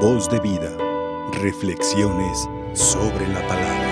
Voz de vida. Reflexiones sobre la palabra.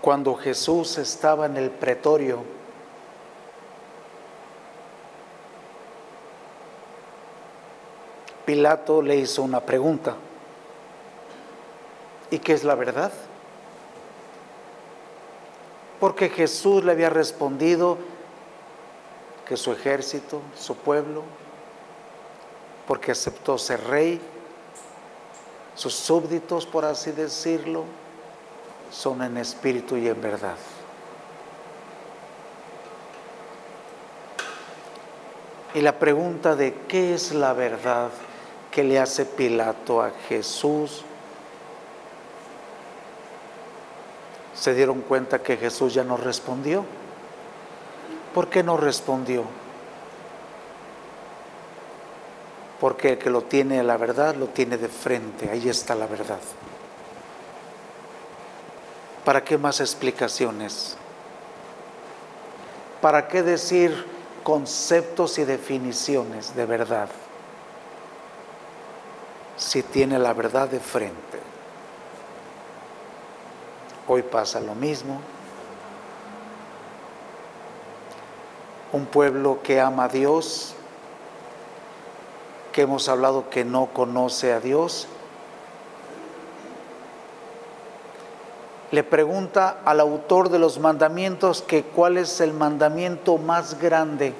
Cuando Jesús estaba en el pretorio, Pilato le hizo una pregunta. ¿Y qué es la verdad? Porque Jesús le había respondido que su ejército, su pueblo, porque aceptó ser rey, sus súbditos, por así decirlo, son en espíritu y en verdad. Y la pregunta de qué es la verdad que le hace Pilato a Jesús, se dieron cuenta que Jesús ya no respondió. ¿Por qué no respondió? Porque el que lo tiene la verdad lo tiene de frente, ahí está la verdad. ¿Para qué más explicaciones? ¿Para qué decir conceptos y definiciones de verdad? Si tiene la verdad de frente. Hoy pasa lo mismo. Un pueblo que ama a Dios, que hemos hablado que no conoce a Dios, le pregunta al autor de los mandamientos que cuál es el mandamiento más grande.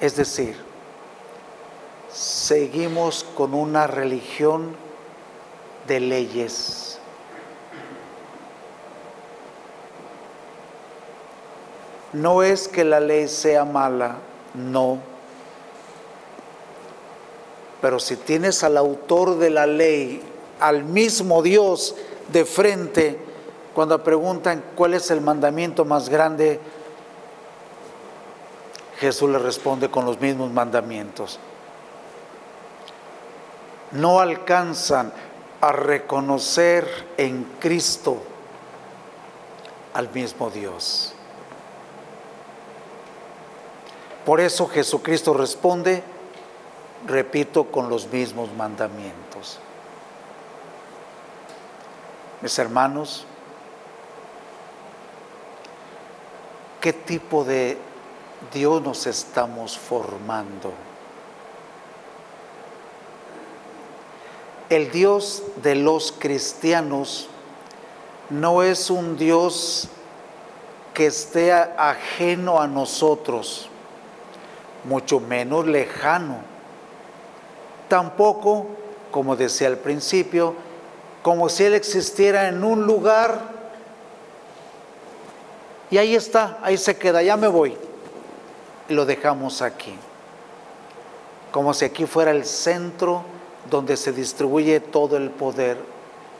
Es decir, seguimos con una religión de leyes. No es que la ley sea mala, no. Pero si tienes al autor de la ley, al mismo Dios de frente, cuando preguntan cuál es el mandamiento más grande, Jesús le responde con los mismos mandamientos. No alcanzan a reconocer en Cristo al mismo Dios. Por eso Jesucristo responde, repito, con los mismos mandamientos. Mis hermanos, ¿qué tipo de Dios nos estamos formando? El Dios de los cristianos no es un Dios que esté ajeno a nosotros, mucho menos lejano. Tampoco, como decía al principio, como si Él existiera en un lugar y ahí está, ahí se queda, ya me voy. Lo dejamos aquí. Como si aquí fuera el centro donde se distribuye todo el poder.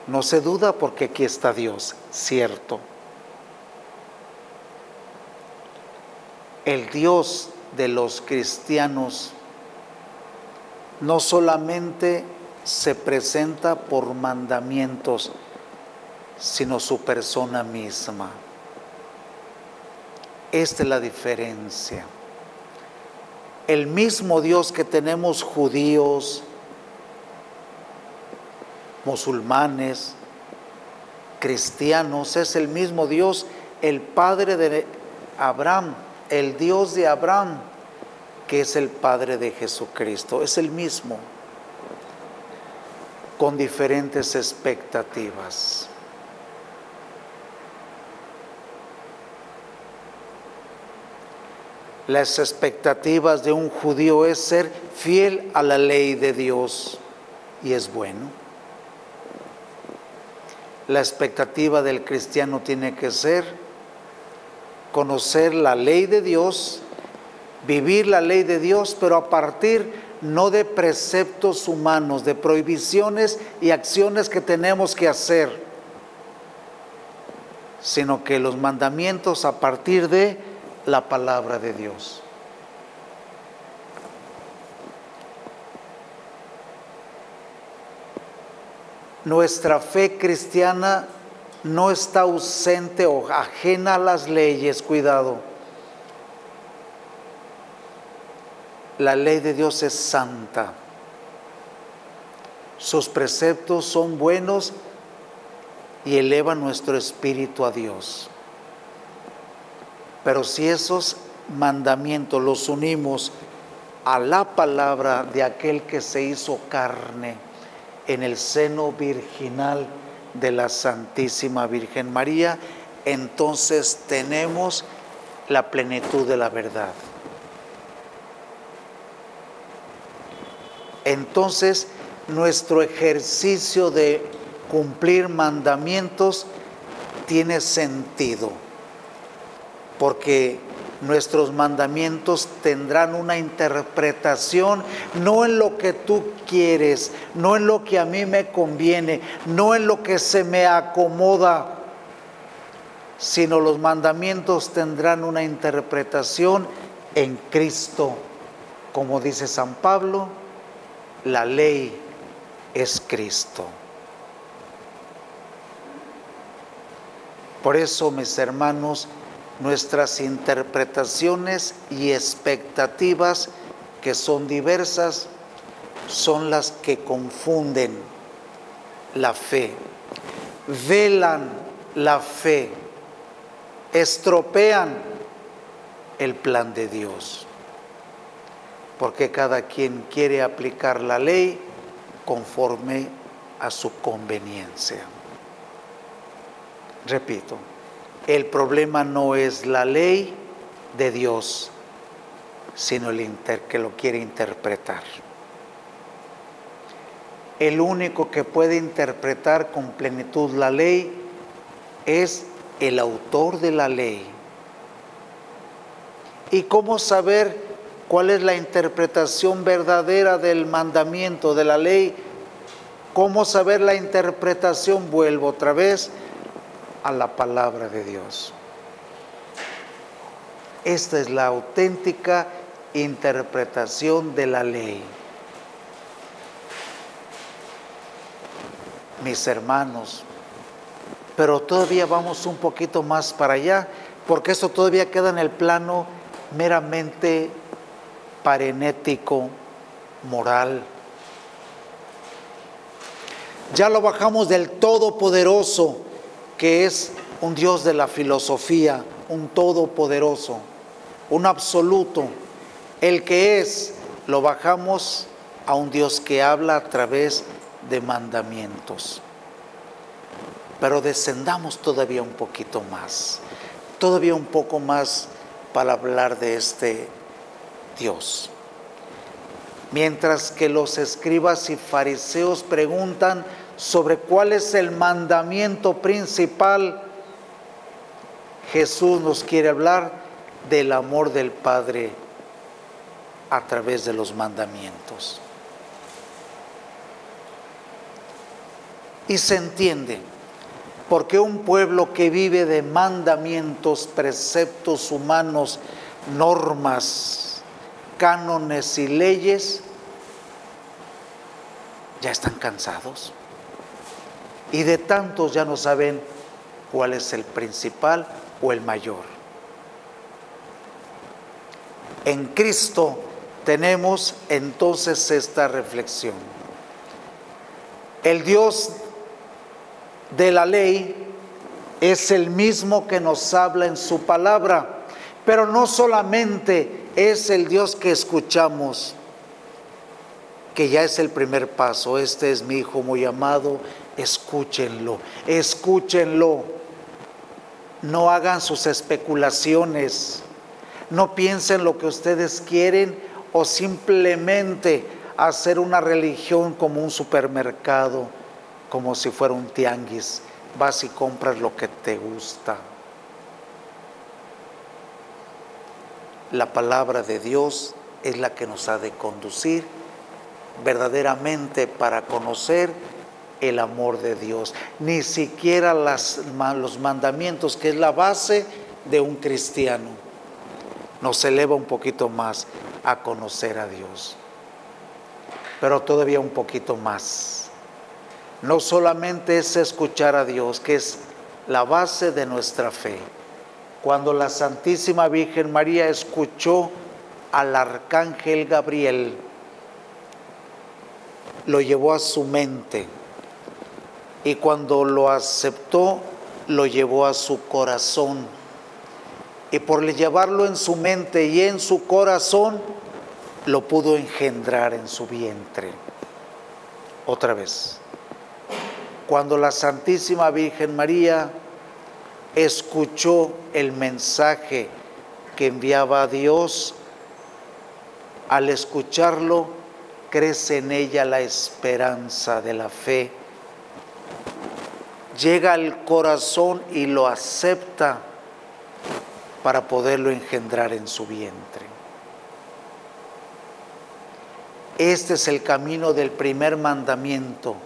No se duda porque aquí está Dios, cierto. El Dios de los cristianos no solamente se presenta por mandamientos, sino su persona misma. Esta es la diferencia. El mismo Dios que tenemos judíos, musulmanes, cristianos, es el mismo Dios, el Padre de Abraham, el Dios de Abraham, que es el Padre de Jesucristo, es el mismo, con diferentes expectativas. Las expectativas de un judío es ser fiel a la ley de Dios y es bueno. La expectativa del cristiano tiene que ser conocer la ley de Dios, vivir la ley de Dios, pero a partir no de preceptos humanos, de prohibiciones y acciones que tenemos que hacer, sino que los mandamientos a partir de la palabra de Dios. Nuestra fe cristiana no está ausente o ajena a las leyes, cuidado, la ley de Dios es santa. Sus preceptos son buenos y elevan nuestro espíritu a Dios. Pero si esos mandamientos los unimos a la palabra de aquel que se hizo carne en el seno virginal de la Santísima Virgen María, entonces tenemos la plenitud de la verdad. Entonces, nuestro ejercicio de cumplir mandamientos tiene sentido, porque nuestros mandamientos tendrán una interpretación no en lo que tú quieres, no en lo que a mí me conviene, no en lo que se me acomoda, sino los mandamientos tendrán una interpretación en Cristo. Como dice San Pablo, la ley es Cristo. Por eso, mis hermanos, nuestras interpretaciones y expectativas, que son diversas, son las que confunden la fe, velan la fe, estropean el plan de Dios, porque cada quien quiere aplicar la ley conforme a su conveniencia. Repito, el problema no es la ley de Dios, sino el que lo quiere interpretar. El único que puede interpretar con plenitud la ley es el autor de la ley. ¿Y cómo saber cuál es la interpretación verdadera del mandamiento, de la ley? ¿Cómo saber la interpretación? Vuelvo otra vez a la palabra de Dios. Esta es la auténtica interpretación de la ley. Mis hermanos, pero todavía vamos un poquito más para allá, porque esto todavía queda en el plano meramente parenético, moral. Ya lo bajamos del Todopoderoso que es un Dios de la filosofía, un todopoderoso, un absoluto. El que es, lo bajamos a un Dios que habla a través de mandamientos. Pero descendamos todavía un poquito más, todavía un poco más para hablar de este Dios. Mientras que los escribas y fariseos preguntan sobre cuál es el mandamiento principal, Jesús nos quiere hablar del amor del Padre a través de los mandamientos. Y se entiende, porque un pueblo que vive de mandamientos, preceptos humanos, normas, cánones y leyes, ya están cansados y de tantos ya no saben cuál es el principal o el mayor. En Cristo tenemos entonces esta reflexión. El Dios de la ley es el mismo que nos habla en su palabra, pero no solamente es el Dios que escuchamos, que ya es el primer paso, este es mi Hijo muy amado, escúchenlo, escúchenlo. No hagan sus especulaciones, no piensen lo que ustedes quieren o simplemente hacer una religión como un supermercado, como si fuera un tianguis. Vas y compras lo que te gusta. La palabra de Dios es la que nos ha de conducir verdaderamente para conocer el amor de Dios, ni siquiera los mandamientos, que es la base de un cristiano, nos eleva un poquito más a conocer a Dios, pero todavía un poquito más. No solamente es escuchar a Dios, que es la base de nuestra fe. Cuando la Santísima Virgen María escuchó al arcángel Gabriel, lo llevó a su mente y cuando lo aceptó, lo llevó a su corazón. Y por llevarlo en su mente y en su corazón, lo pudo engendrar en su vientre. Otra vez, cuando la Santísima Virgen María escuchó el mensaje que enviaba a Dios, al escucharlo crece en ella la esperanza de la fe. Llega al corazón y lo acepta para poderlo engendrar en su vientre. Este es el camino del primer mandamiento.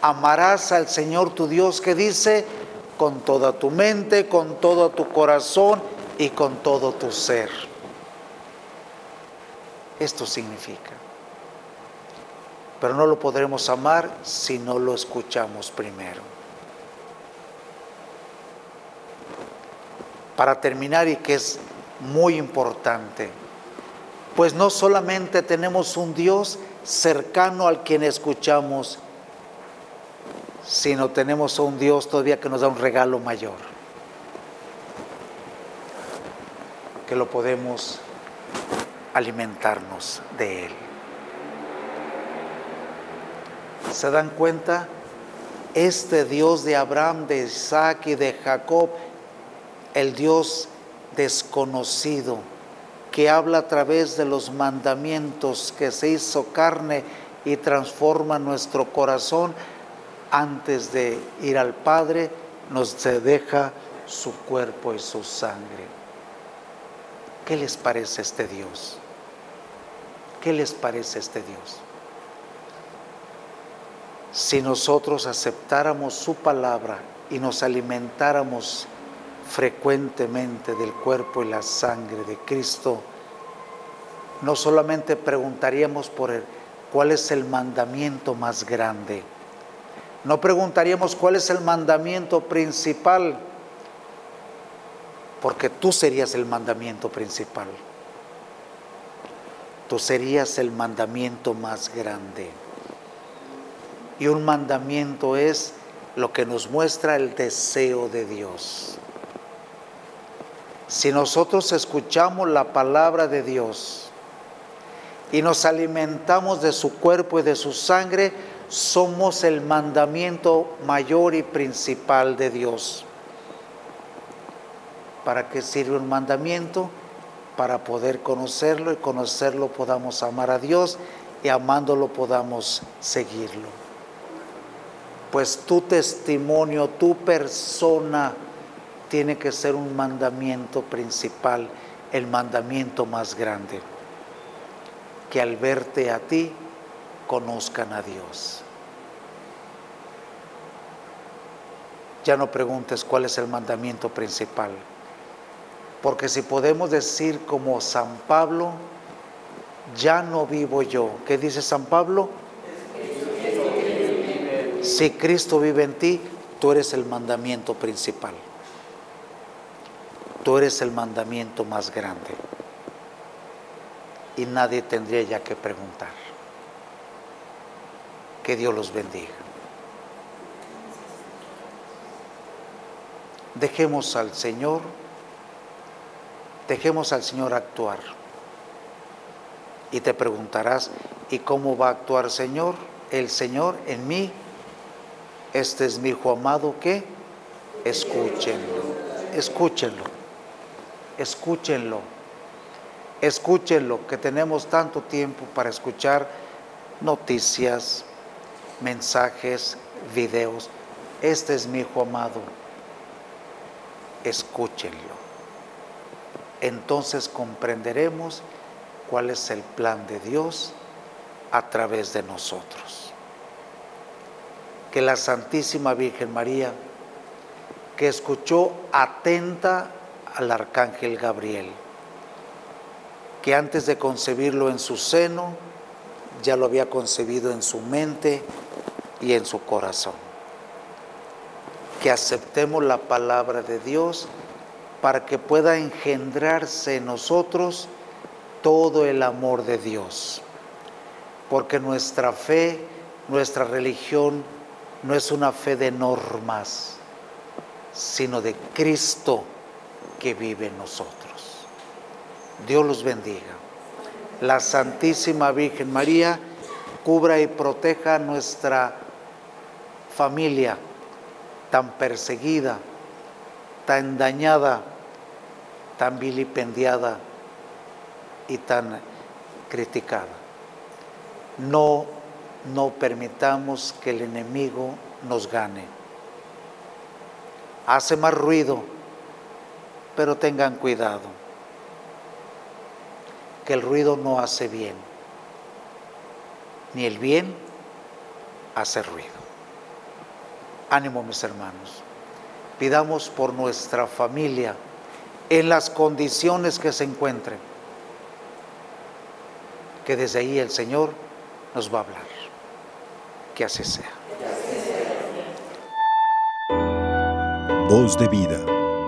Amarás al Señor tu Dios que dice, con toda tu mente, con todo tu corazón y con todo tu ser. Esto significa. Pero no lo podremos amar si no lo escuchamos primero. Para terminar, y que es muy importante, pues no solamente tenemos un Dios cercano al quien escuchamos, sino tenemos un Dios todavía que nos da un regalo mayor, que lo podemos alimentarnos de Él. ¿Se dan cuenta? Este Dios de Abraham, de Isaac y de Jacob, el Dios desconocido, que habla a través de los mandamientos, que se hizo carne y transforma nuestro corazón, antes de ir al Padre, nos deja su cuerpo y su sangre. ¿Qué les parece este Dios? ¿Qué les parece este Dios? Si nosotros aceptáramos su palabra y nos alimentáramos frecuentemente del cuerpo y la sangre de Cristo, no solamente preguntaríamos por él, cuál es el mandamiento más grande, no preguntaríamos cuál es el mandamiento principal, porque tú serías el mandamiento principal. Tú serías el mandamiento más grande. Y un mandamiento es lo que nos muestra el deseo de Dios. Si nosotros escuchamos la palabra de Dios y nos alimentamos de su cuerpo y de su sangre, somos el mandamiento mayor y principal de Dios. ¿Para qué sirve un mandamiento? Para poder conocerlo y conocerlo podamos amar a Dios y amándolo podamos seguirlo. Pues tu testimonio, tu persona tiene que ser un mandamiento principal, el mandamiento más grande. Que al verte a ti, conozcan a Dios. Ya no preguntes cuál es el mandamiento principal, porque si podemos decir como San Pablo, ya no vivo yo. ¿Qué dice San Pablo? Si Cristo vive en ti, tú eres el mandamiento principal. Tú eres el mandamiento más grande. Y nadie tendría ya que preguntar. Que Dios los bendiga. Dejemos al Señor, dejemos al Señor actuar. Y te preguntarás, ¿y cómo va a actuar Señor? El Señor en mí. Este es mi hijo amado que escúchenlo, escúchenlo, escúchenlo, escúchenlo, que tenemos tanto tiempo para escuchar noticias, mensajes, videos. Este es mi Hijo amado. Escúchenlo. Entonces comprenderemos cuál es el plan de Dios a través de nosotros. Que la Santísima Virgen María, que escuchó atenta al Arcángel Gabriel, que antes de concebirlo en su seno, ya lo había concebido en su mente y en su corazón. Que aceptemos la palabra de Dios para que pueda engendrarse en nosotros todo el amor de Dios. Porque nuestra fe, nuestra religión, no es una fe de normas, sino de Cristo que vive en nosotros. Dios los bendiga. La Santísima Virgen María cubra y proteja nuestra familia tan perseguida, tan dañada, tan vilipendiada y tan criticada. No, no permitamos que el enemigo nos gane. Hace más ruido, pero tengan cuidado, que el ruido no hace bien, ni el bien hace ruido. Ánimo mis hermanos, pidamos por nuestra familia en las condiciones que se encuentren que desde ahí el Señor nos va a hablar. Que así sea. Voz de vida.